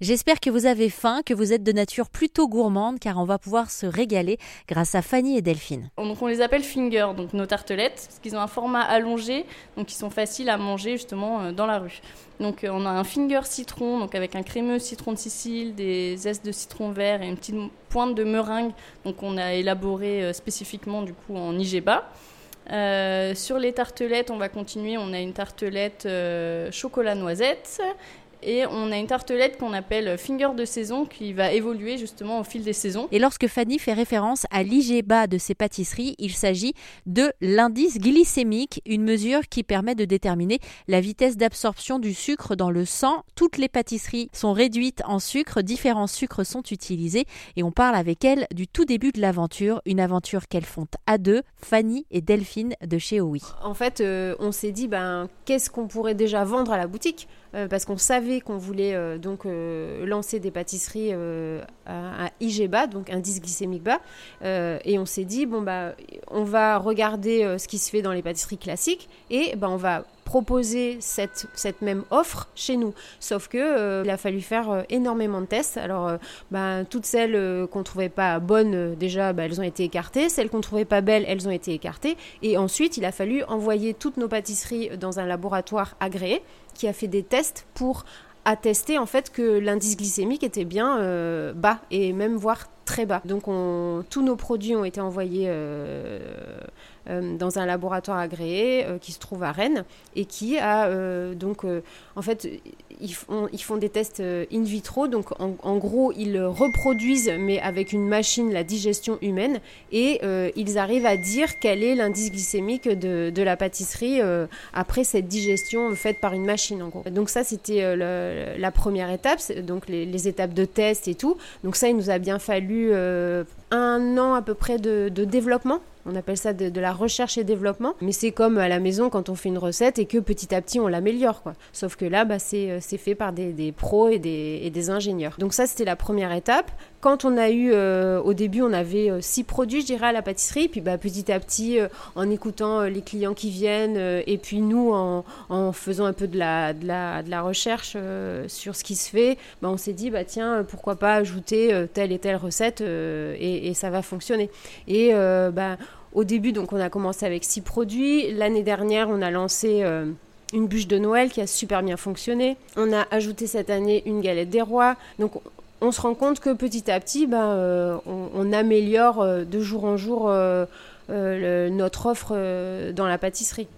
J'espère que vous avez faim, que vous êtes de nature plutôt gourmande, car on va pouvoir se régaler grâce à Fanny et Delphine. Donc on les appelle finger, donc nos tartelettes, parce qu'ils ont un format allongé, donc ils sont faciles à manger justement euh, dans la rue. Donc on a un finger citron, donc avec un crémeux citron de Sicile, des zestes de citron vert et une petite pointe de meringue, donc on a élaboré spécifiquement du coup en Igeba. Euh, sur les tartelettes, on va continuer. On a une tartelette euh, chocolat noisette et on a une tartelette qu'on appelle finger de saison qui va évoluer justement au fil des saisons. Et lorsque Fanny fait référence à l'IGBA de ses pâtisseries, il s'agit de l'indice glycémique, une mesure qui permet de déterminer la vitesse d'absorption du sucre dans le sang. Toutes les pâtisseries sont réduites en sucre, différents sucres sont utilisés et on parle avec elles du tout début de l'aventure, une aventure qu'elles font à deux, Fanny et Delphine de chez OUI. En fait, euh, on s'est dit ben qu'est-ce qu'on pourrait déjà vendre à la boutique? Euh, parce qu'on savait qu'on voulait euh, donc euh, lancer des pâtisseries à, à, IG bas, donc indice glycémique bas, et on s'est dit bon bah on va regarder ce qui se fait dans les pâtisseries classiques et ben on va proposer cette, cette même offre chez nous. Sauf que euh, il a fallu faire euh, énormément de tests. Alors, euh, ben, toutes celles qu'on trouvait pas bonnes, déjà, ben, elles ont été écartées. Celles qu'on trouvait pas belles, elles ont été écartées. Et ensuite, il a fallu envoyer toutes nos pâtisseries dans un laboratoire agréé qui a fait des tests pour attester en fait que l'indice glycémique était bien bas et même voire très bas. Donc on, tous nos produits ont été envoyés dans un laboratoire agréé euh, qui se trouve à Rennes et qui a donc en fait ils font, ils font des tests in vitro donc en, gros ils reproduisent mais avec une machine la digestion humaine et ils arrivent à dire quel est l'indice glycémique de, de, la pâtisserie après cette digestion faite par une machine en gros. Donc ça c'était la première étape donc les, les étapes de test et tout. Donc ça il nous a bien fallu euh, un an à peu près de, développement. On appelle ça de, la recherche et développement. Mais c'est comme à la maison quand on fait une recette et que petit à petit on l'améliore. Quoi. Sauf que là, bah, c'est, euh, fait par des, pros et des, ingénieurs. Donc ça, c'était la première étape. Quand on a eu, euh, au début, on avait six produits, je dirais, à la pâtisserie. Puis bah, petit à petit, en écoutant les clients qui viennent et puis nous, en, faisant un peu de la, de la, de la recherche sur ce qui se fait, bah, on s'est dit, bah, tiens, pourquoi pas ajouter telle et telle recette et et, ça va fonctionner. Et euh, bah, au début, donc, on a commencé avec six produits. L'année dernière, on a lancé euh, une bûche de Noël qui a super bien fonctionné. On a ajouté cette année une galette des rois. Donc, on se rend compte que petit à petit, bah, euh, on, améliore de jour en jour notre offre dans la pâtisserie.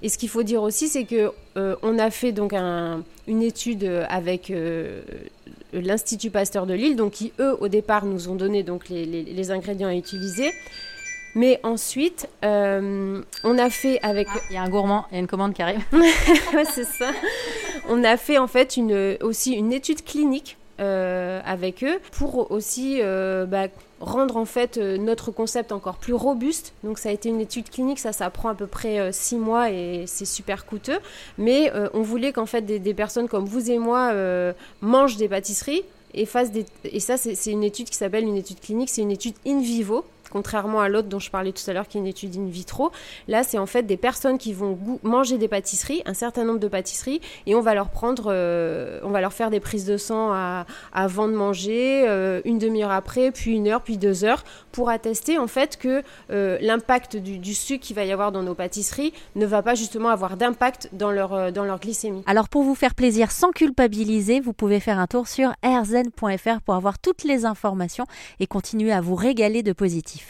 Et ce qu'il faut dire aussi, c'est que on a fait donc une étude avec l'Institut Pasteur de Lille, donc qui eux au départ nous ont donné donc les, ingrédients à utiliser. Mais ensuite, euh, on a fait avec. Ah, il y a un gourmand, il y a une commande qui arrive. c'est ça. On a fait en fait une, aussi une étude clinique euh, avec eux pour aussi euh, bah, rendre en fait euh, notre concept encore plus robuste. Donc ça a été une étude clinique, ça ça prend à peu près six mois et c'est super coûteux. Mais on voulait qu'en fait des, personnes comme vous et moi mangent des pâtisseries et fassent des... Et ça c'est une étude qui s'appelle une étude clinique, c'est une étude in vivo contrairement à l'autre dont je parlais tout à l'heure qui est une étude in vitro. Là, c'est en fait des personnes qui vont manger des pâtisseries, un certain nombre de pâtisseries, et on va leur prendre, euh, on va leur faire des prises de sang avant de manger, euh, une demi-heure après, puis une heure, puis deux heures, pour attester en fait que euh, l'impact du, sucre qu'il va y avoir dans nos pâtisseries ne va pas justement avoir d'impact dans leur, dans leur glycémie. Alors pour vous faire plaisir sans culpabiliser, vous pouvez faire un tour sur rzen.fr pour avoir toutes les informations et continuer à vous régaler de positif.